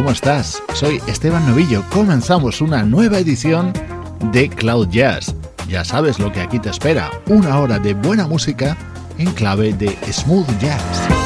¿Cómo estás? Soy Esteban Novillo. Comenzamos una nueva edición de Cloud Jazz. Ya sabes lo que aquí te espera, una hora de buena música en clave de smooth jazz.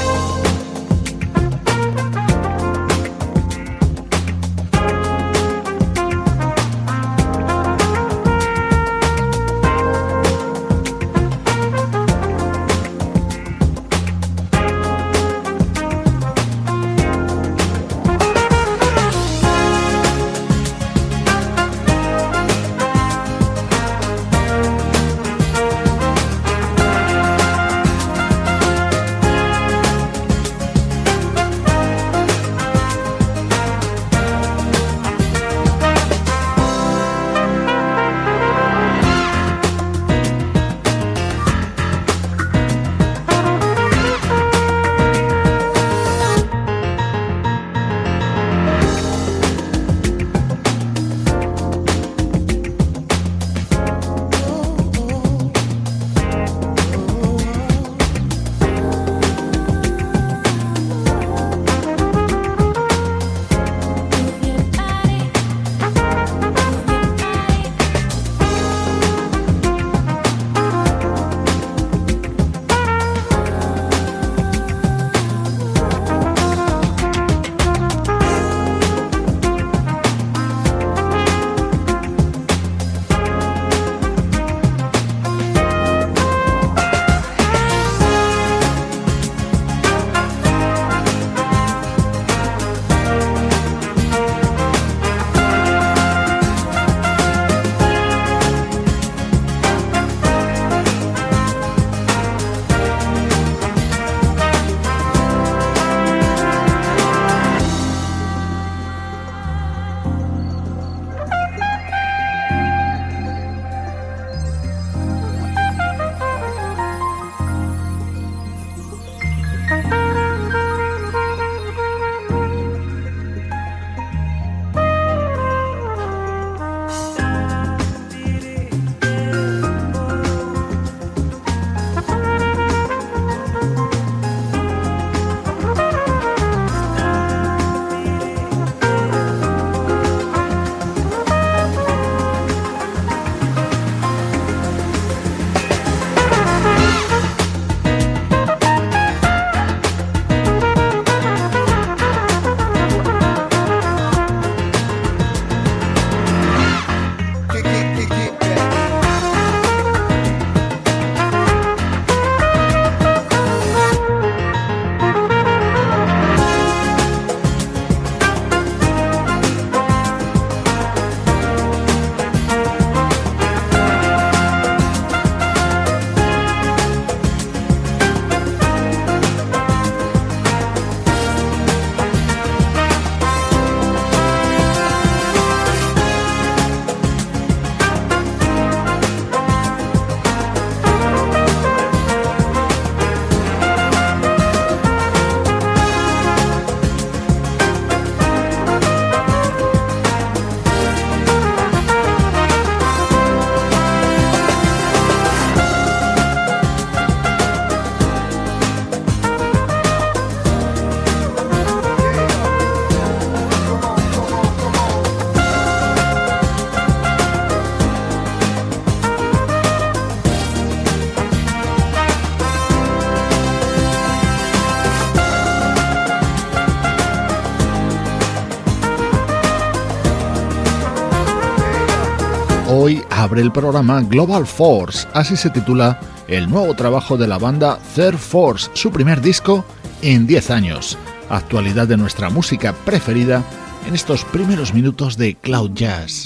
Abre el programa Global Force, así se titula el nuevo trabajo de la banda Third Force, su primer disco en 10 años. Actualidad de nuestra música preferida en estos primeros minutos de Cloud Jazz.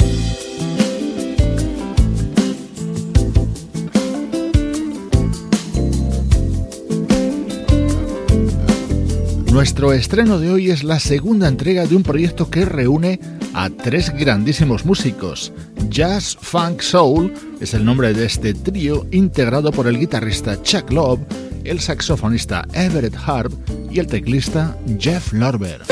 Nuestro estreno de hoy es la segunda entrega de un proyecto que reúne a tres grandísimos músicos. Jazz Funk Soul es el nombre de este trío integrado por el guitarrista Chuck Love, el saxofonista Everett Harp y el teclista Jeff Lorber.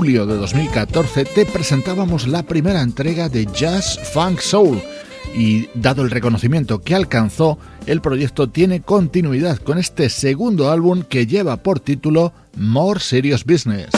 Julio de 2014 te presentábamos la primera entrega de Jazz Funk Soul y dado el reconocimiento que alcanzó, el proyecto tiene continuidad con este segundo álbum que lleva por título More Serious Business.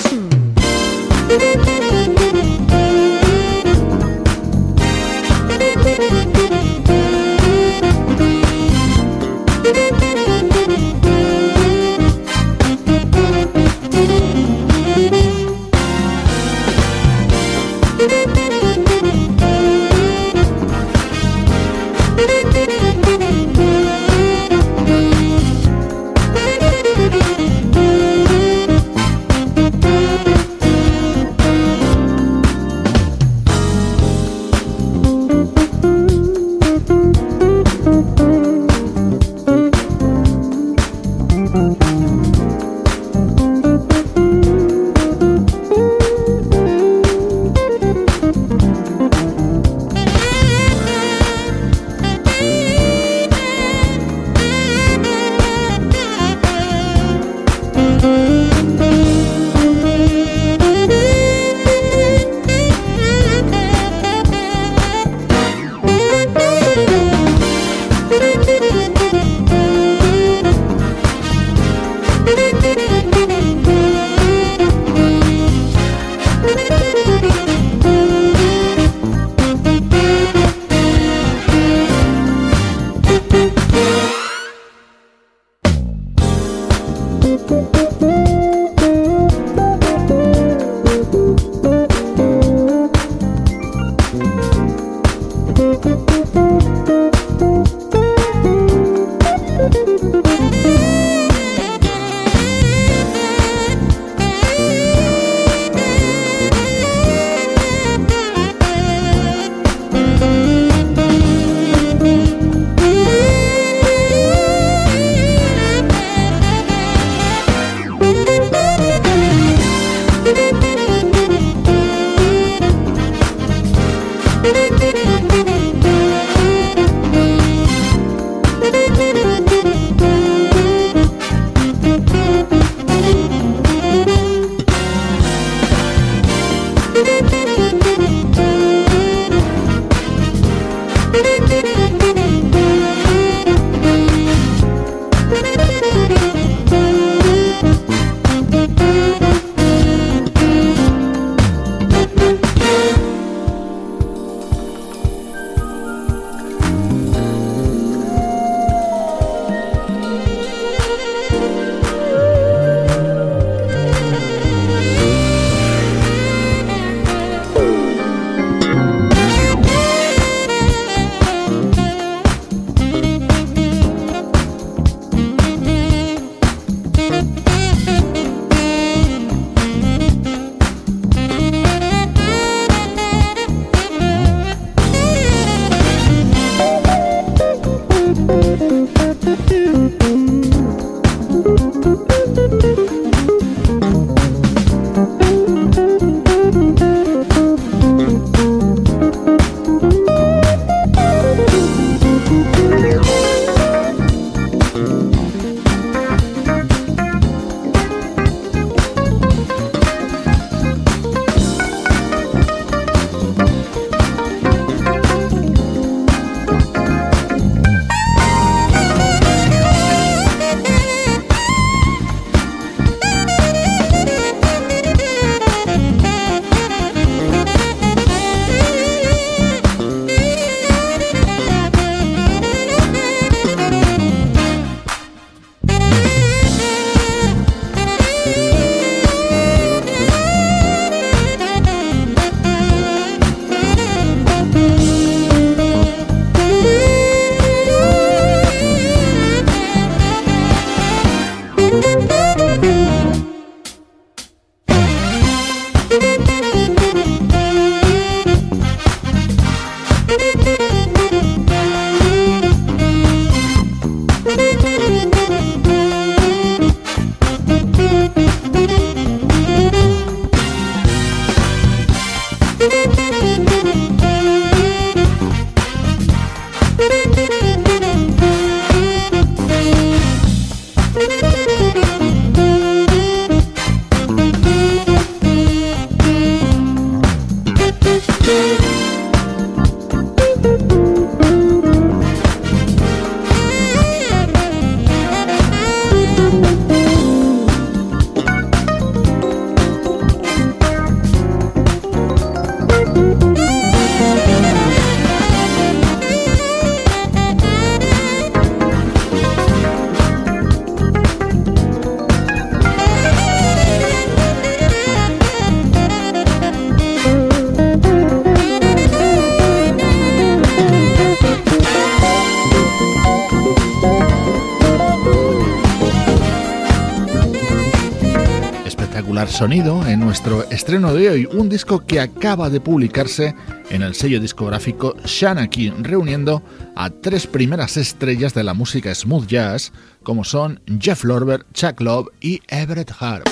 Sonido en nuestro estreno de hoy, un disco que acaba de publicarse en el sello discográfico Shanaki, reuniendo a tres primeras estrellas de la música smooth jazz, como son Jeff Lorber, Chuck Love y Everett Harp.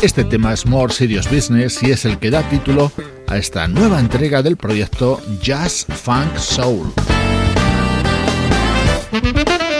Este tema es More Serious Business y es el que da título a esta nueva entrega del proyecto Jazz Funk Soul. Thank you.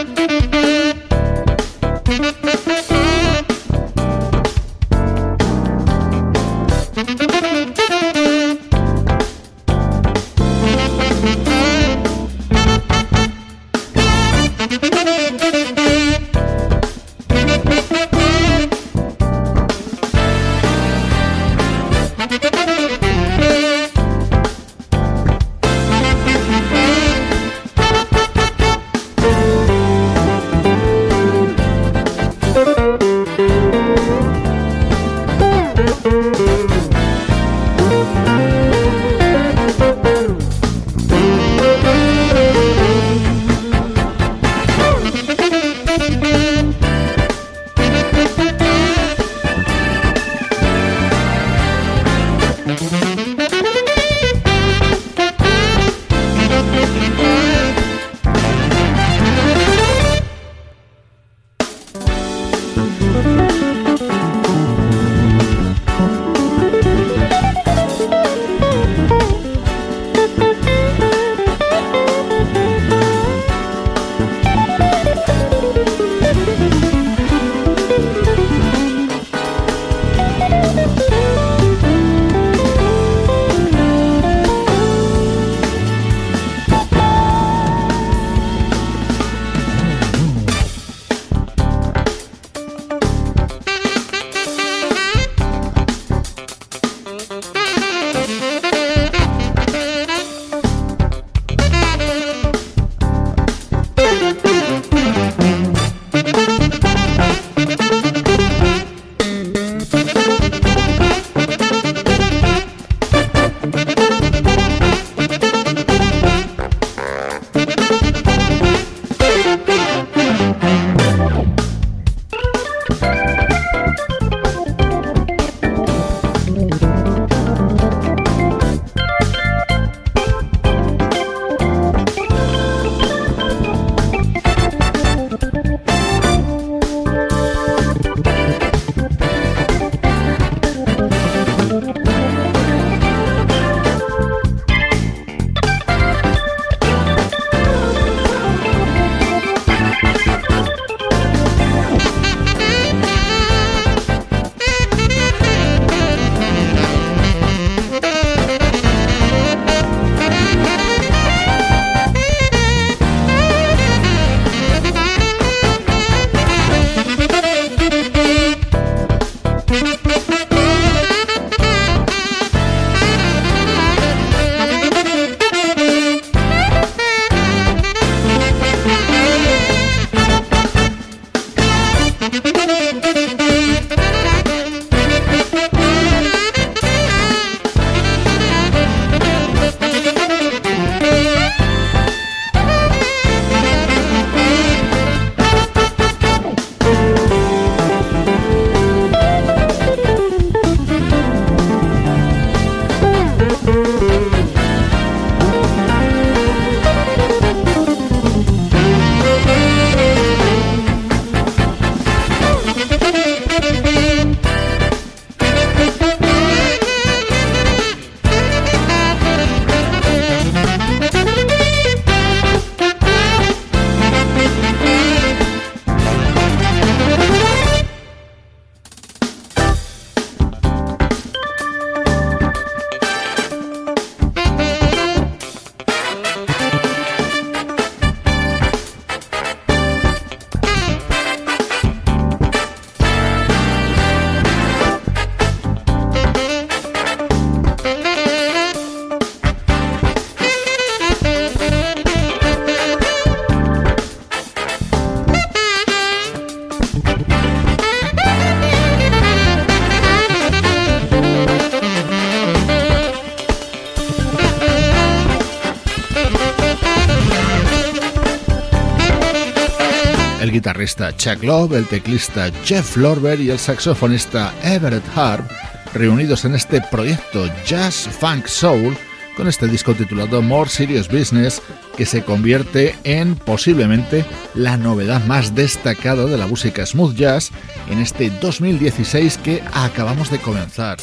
Guitarrista Chuck Love, el teclista Jeff Lorber y el saxofonista Everett Harp, reunidos en este proyecto Jazz Funk Soul, con este disco titulado More Serious Business, que se convierte en posiblemente la novedad más destacada de la música smooth jazz en este 2016 que acabamos de comenzar.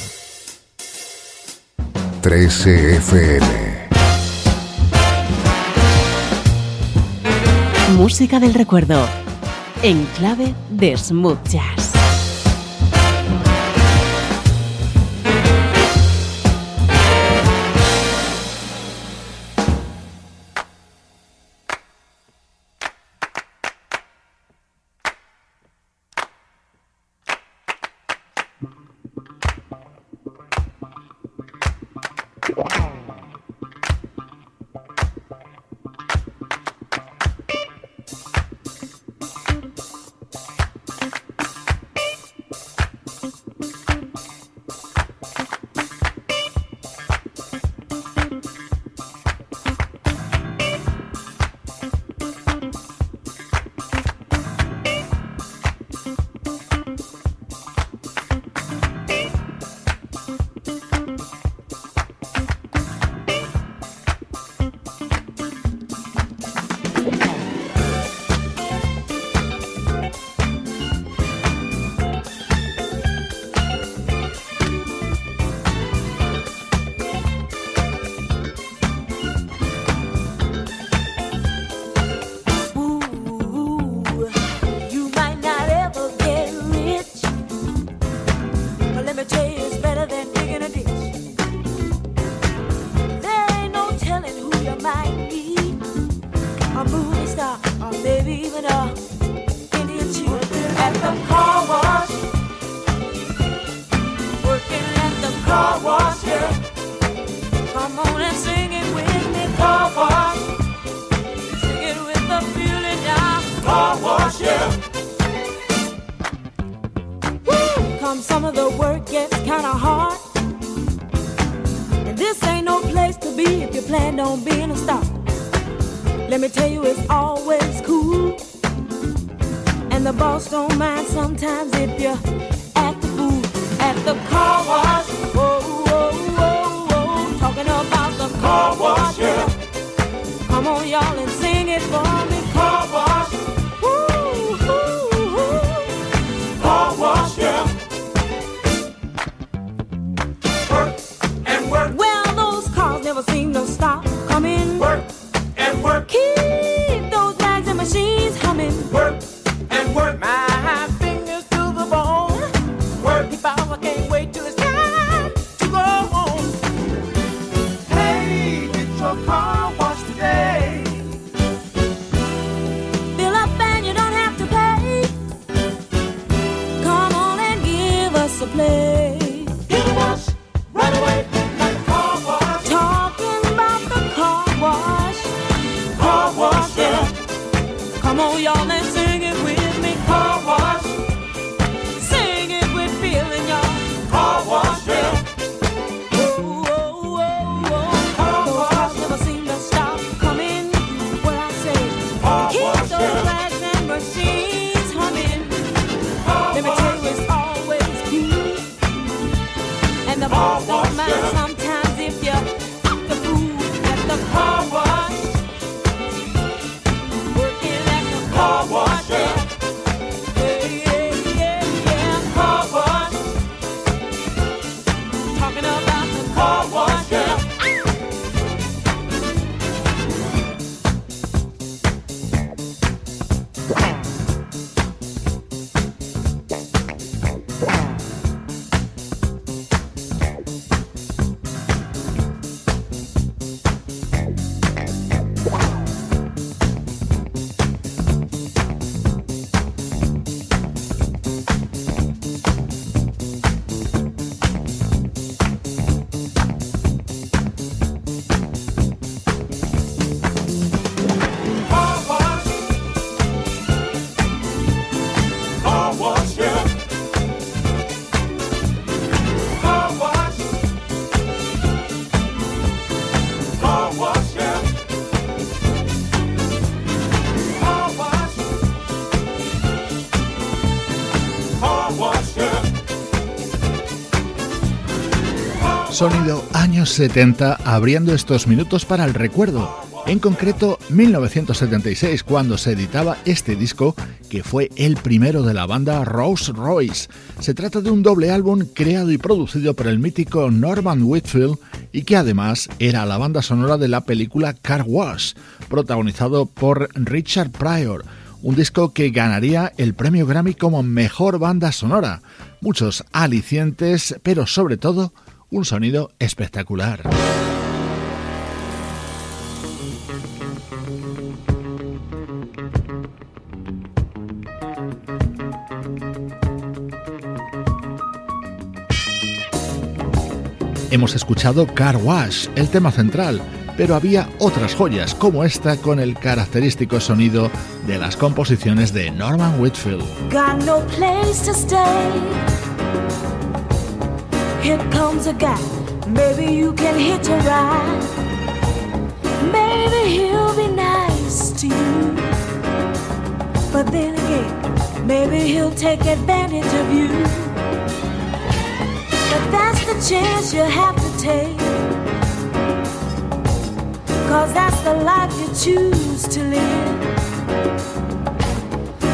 13 FM Música del recuerdo en clave de smooth. Años 70 abriendo estos minutos para el recuerdo. En concreto, 1976, cuando se editaba este disco, que fue el primero de la banda Rolls Royce. Se trata de un doble álbum creado y producido por el mítico Norman Whitfield y que además era la banda sonora de la película Car Wash, protagonizado por Richard Pryor un disco que ganaría el premio Grammy como mejor banda sonora. Muchos alicientes, pero sobre todo un sonido espectacular. Hemos escuchado Car Wash, el tema central, pero había otras joyas como esta con el característico sonido de las composiciones de Norman Whitfield. Here comes a guy, maybe you can hitch a ride. Maybe he'll be nice to you. But then again, maybe he'll take advantage of you. But that's the chance you have to take. Cause that's the life you choose to live.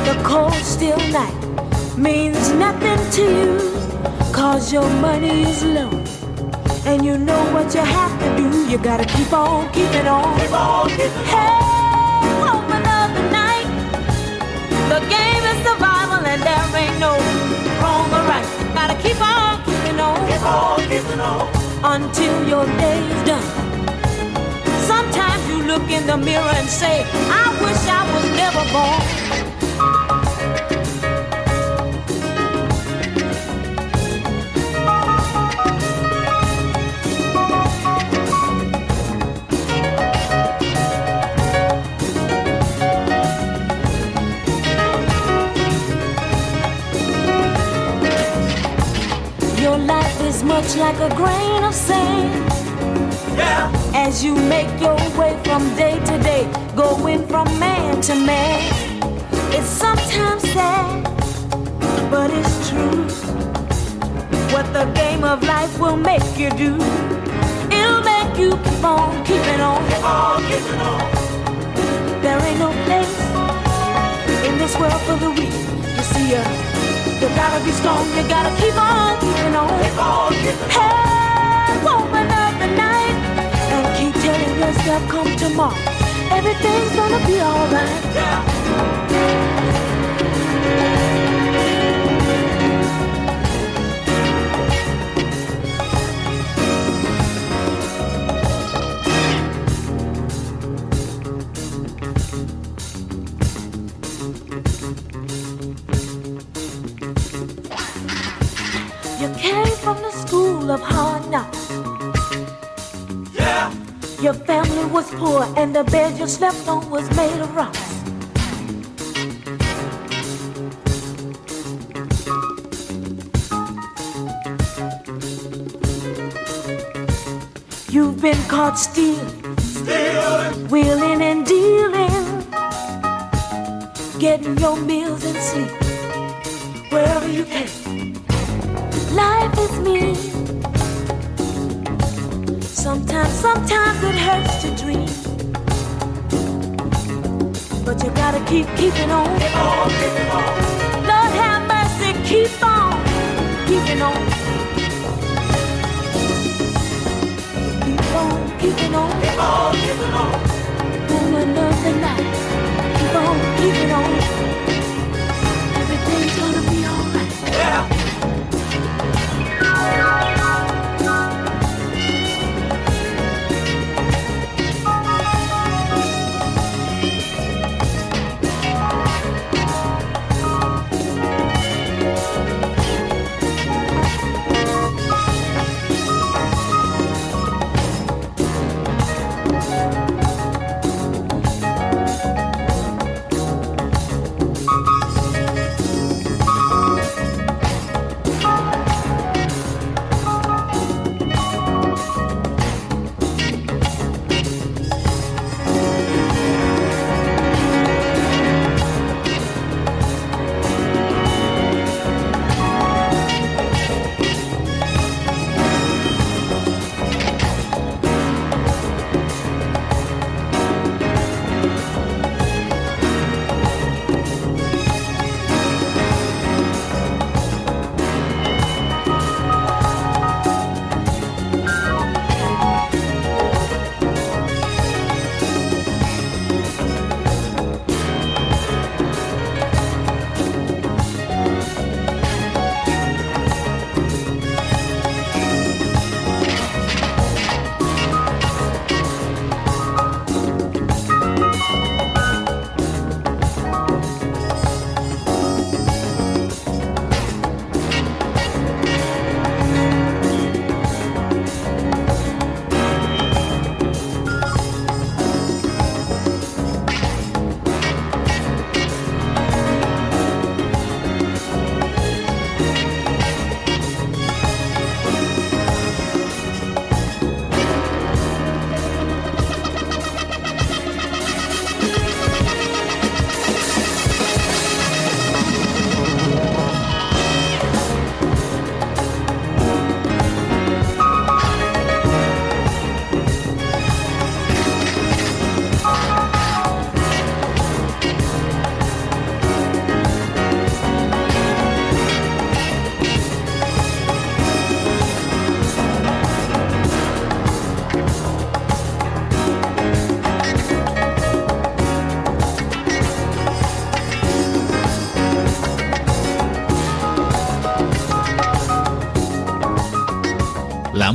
The cold, still night means nothing to you. Cause your money is low. And you know what you have to do. You gotta keep on keeping on. Keep on keeping hey, woman of the night. The game is survival and there ain't no wrong or right. Gotta keep on keeping on. Keep on keeping on. Until your day's done. Sometimes you look in the mirror and say, I wish I was never born. Your life is much like a grain of sand. Yeah as you make your way from day to day, going from man to man. It's sometimes sad, but it's true. What the game of life will make you do, it'll make you keep on keeping on. Keep on keeping on. There ain't no place in this world for the weak. You see, uh, you gotta be strong, you gotta keep on keeping on. Keep on keeping. Hey, woman of the night keep telling yourself, come tomorrow. Everything's gonna be alright. Yeah. Of hard knocks. Your family was poor and the bed you slept on was made of rocks. You've been caught stealing, stealing, wheeling and dealing, getting your meals and sleep wherever you can. Sometimes, it hurts to dream. But you gotta keep keeping on. Keep on, keeping on. Lord have mercy, keep on keeping on. Keep on keeping on. Keep on keeping on. Of the night. Keep on keeping on.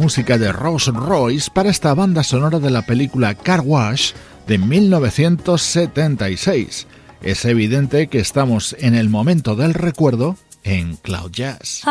Música de Rose Royce para esta banda sonora de la película Car Wash de 1976. Es evidente que estamos en el momento del recuerdo en Cloud Jazz.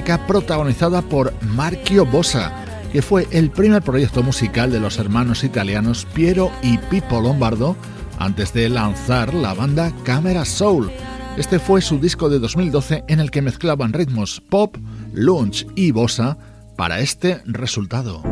Protagonizada por Marchio Bossa, que fue el primer proyecto musical de los hermanos italianos Piero y Pippo Lombardo antes de lanzar la banda Camera Soul. Este fue su disco de 2012 en el que mezclaban ritmos pop, lunch y bossa para este resultado.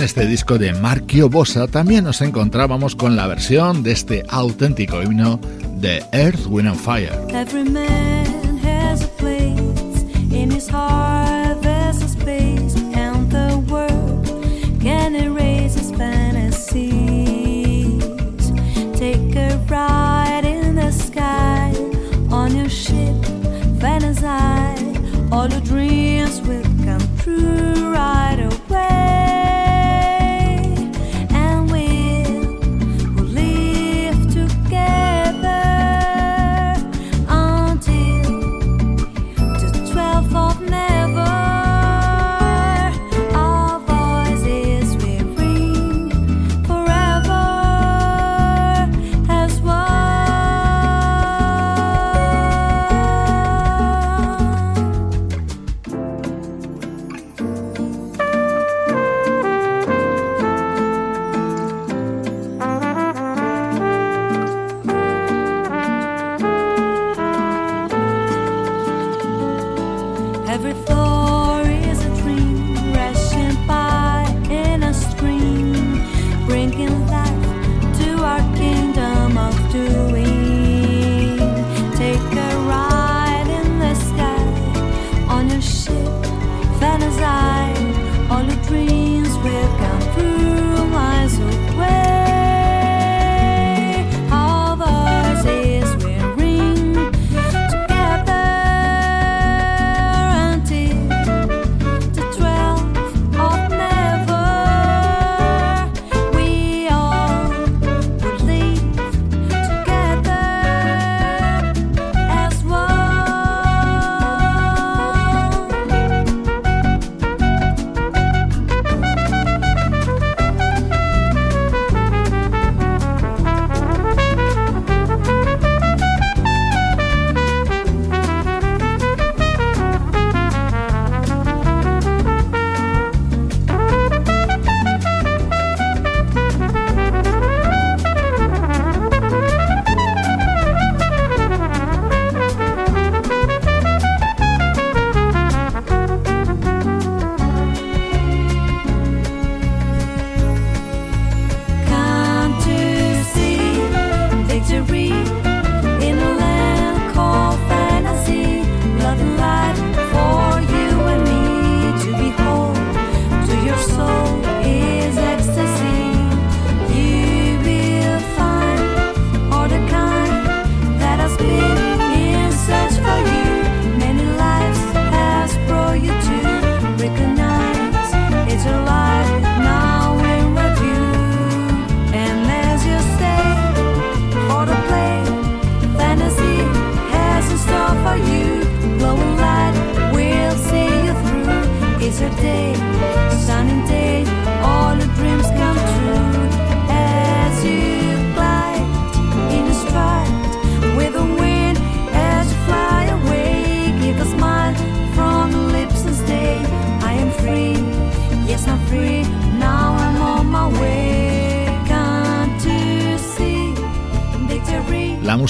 En este disco de Marquio Bossa también nos encontrábamos con la versión de este auténtico himno de Earth, Wind and Fire. Every man has a place in his heart, there's a space, and the world can erase his fantasies. Take a ride in the sky on your ship, fantasize, all your dreams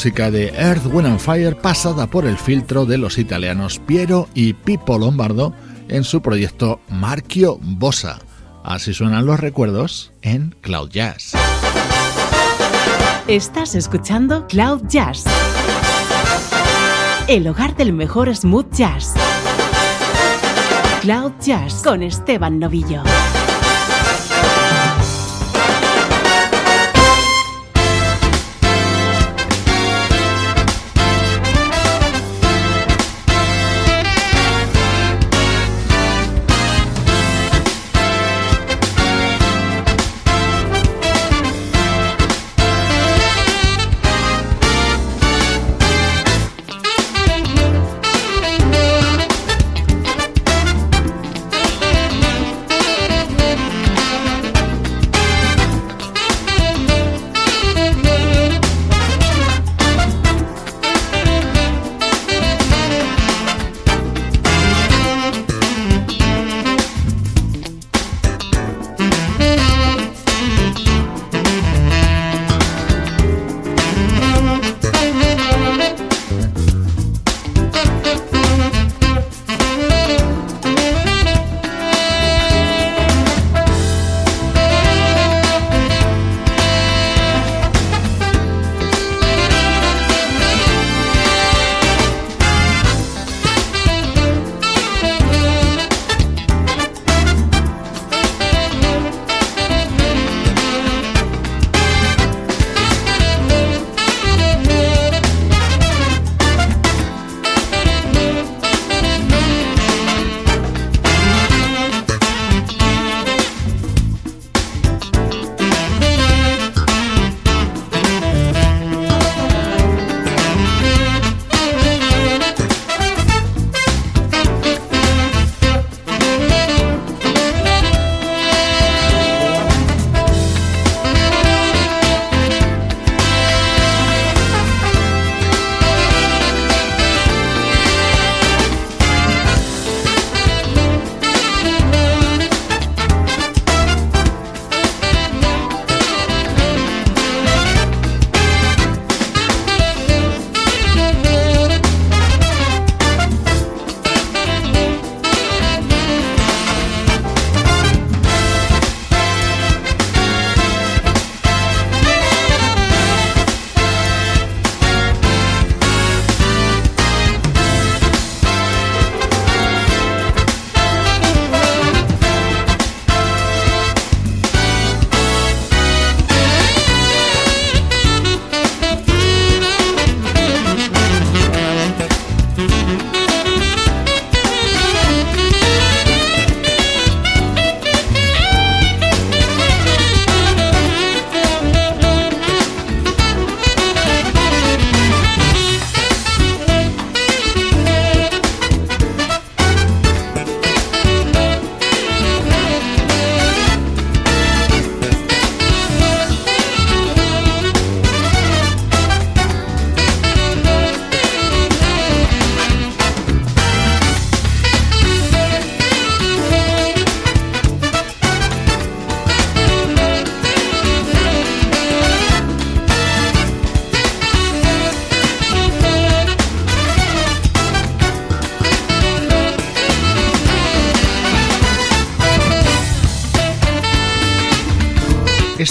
música de Earth, Wind and Fire pasada por el filtro de los italianos Piero y Pippo Lombardo en su proyecto Marchio Bossa. Así suenan los recuerdos en Cloud Jazz. Estás escuchando Cloud Jazz, el hogar del mejor smooth jazz. Cloud Jazz con Esteban Novillo.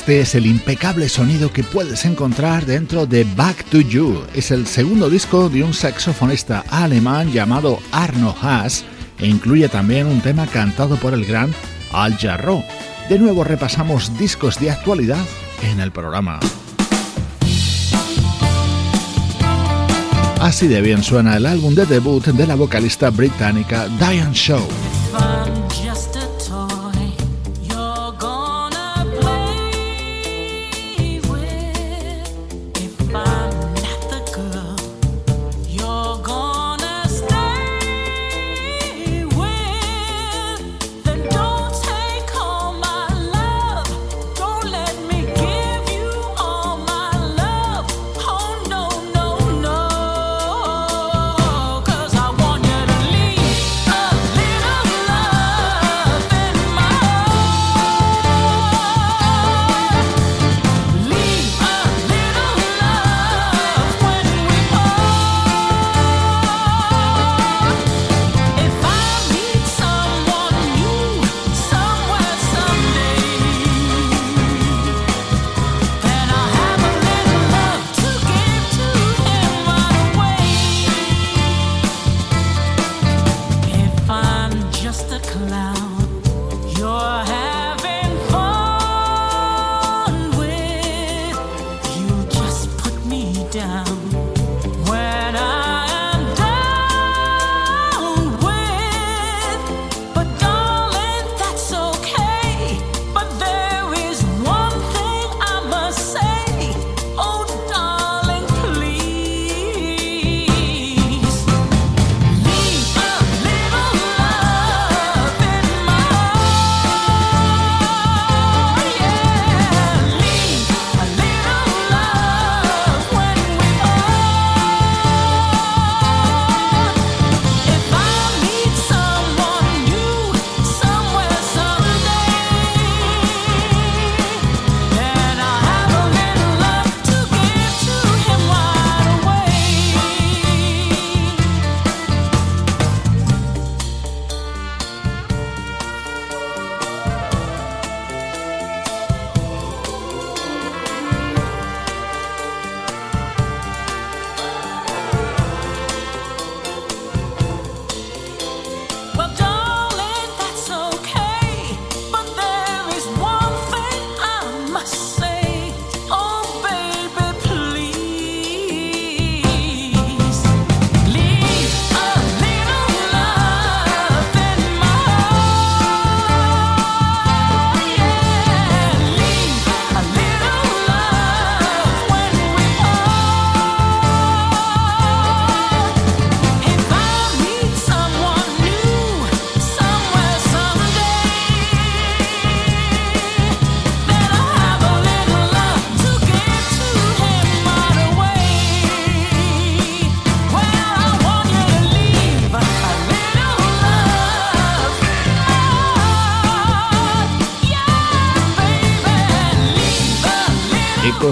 Este es el impecable sonido que puedes encontrar dentro de Back to You. Es el segundo disco de un saxofonista alemán llamado Arno Haas e incluye también un tema cantado por el gran Al Jarreau. De nuevo repasamos discos de actualidad en el programa. Así de bien suena el álbum de debut de la vocalista británica Diane Shaw.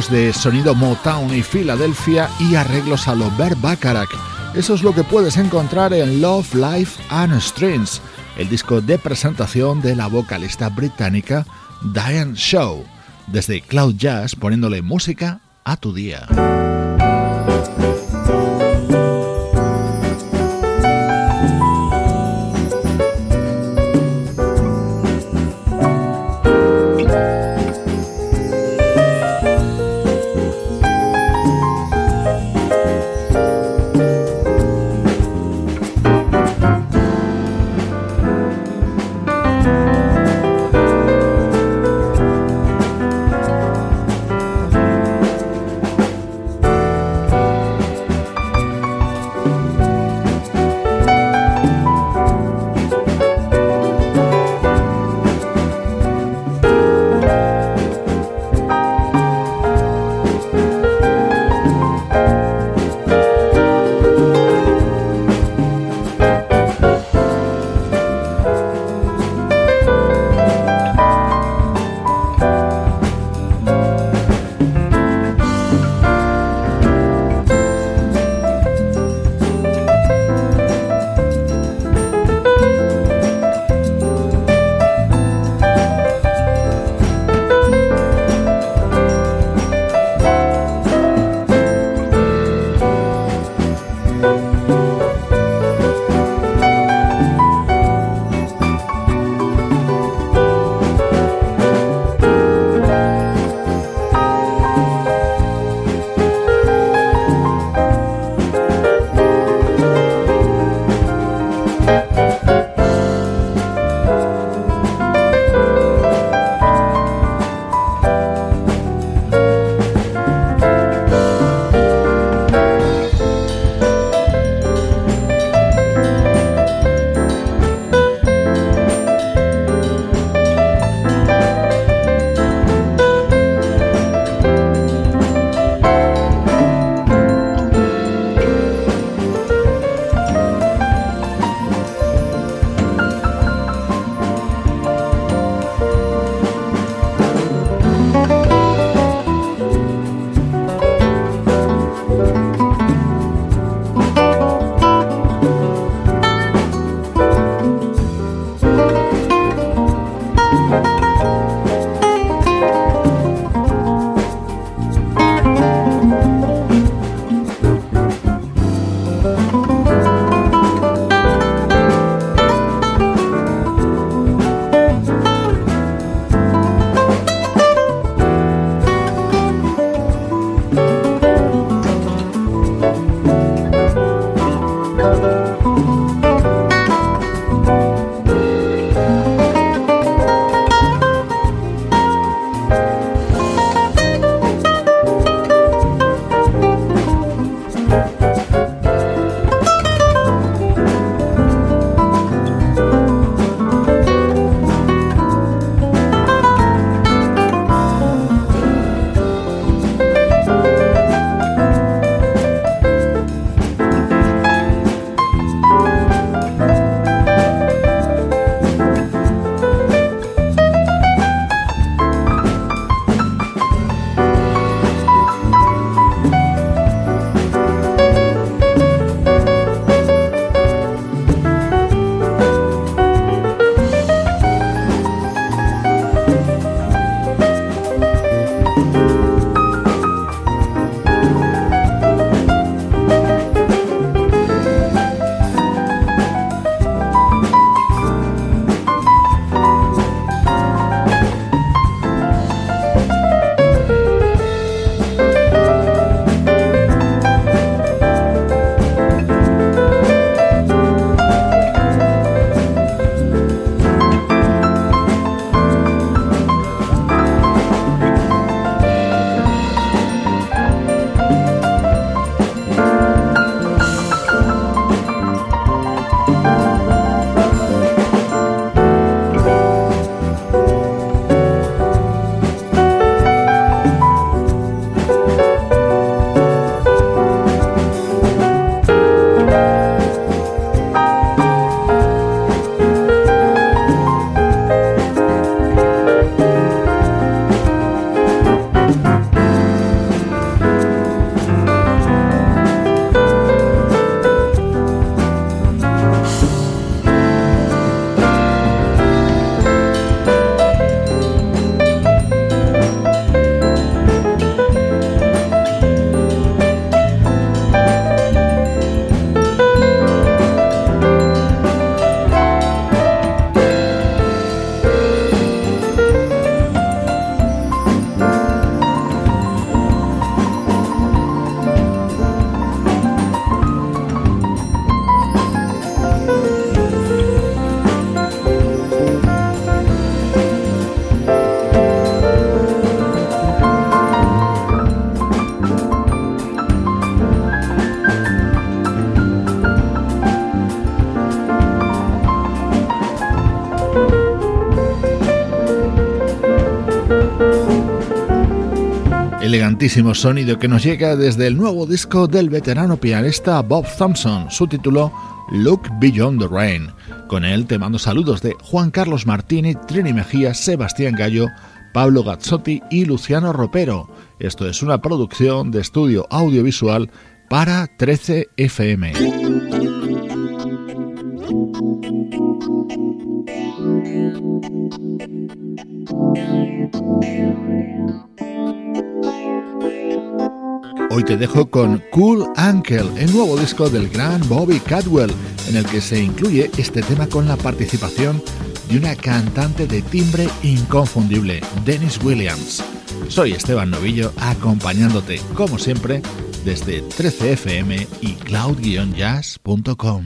De sonido Motown y Filadelfia y arreglos a lo Bert Bacharach. Eso es lo que puedes encontrar en Love, Life and Strings, el disco de presentación de la vocalista británica Diane Shaw, desde Cloud Jazz poniéndole música a tu día. Elegantísimo sonido que nos llega desde el nuevo disco del veterano pianista Bob Thompson, su título Look Beyond the Rain. Con él te mando saludos de Juan Carlos Martini, Trini Mejía, Sebastián Gallo, Pablo Gazzotti y Luciano Ropero. Esto es una producción de estudio audiovisual para 13 FM. Hoy te dejo con Cool Uncle, el nuevo disco del gran Bobby Cadwell, en el que se incluye este tema con la participación de una cantante de timbre inconfundible, Dennis Williams. Soy Esteban Novillo, acompañándote, como siempre, desde 13fm y cloud-jazz.com.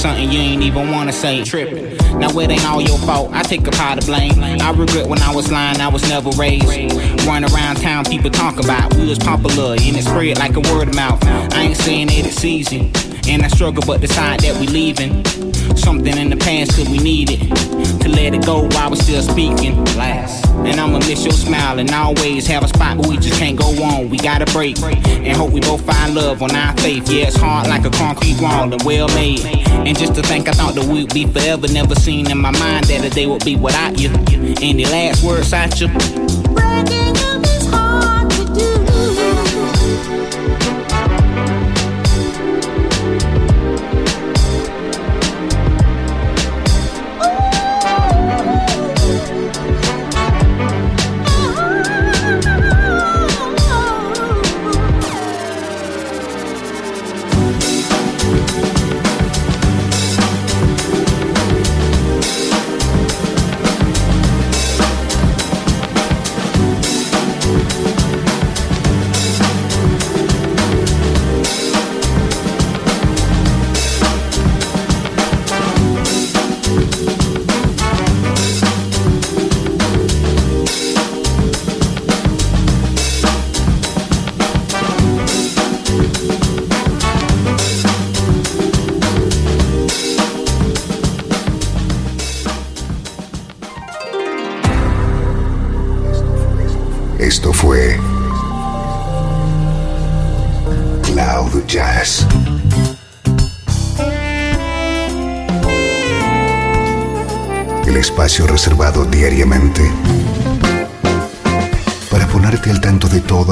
something you ain't even wanna say. Tripping. Now it ain't all your fault, I take a part of blame. I regret when I was lying, I was never raised. Run around town, people talk about we was popular and it spread like a word of mouth. I ain't saying that it's easy. And I struggle but decide that we leaving. Something in the past that we need it. To let it go while we're still speaking. Last. And I'ma miss your smile and always have a spot where we just can't go on. We gotta break and hope we both find love on our faith. Yeah, it's hard like a concrete wall and well made. And just to think I thought that we'd be forever, never seen in my mind that a day would be without you. Any last words out you? Breaking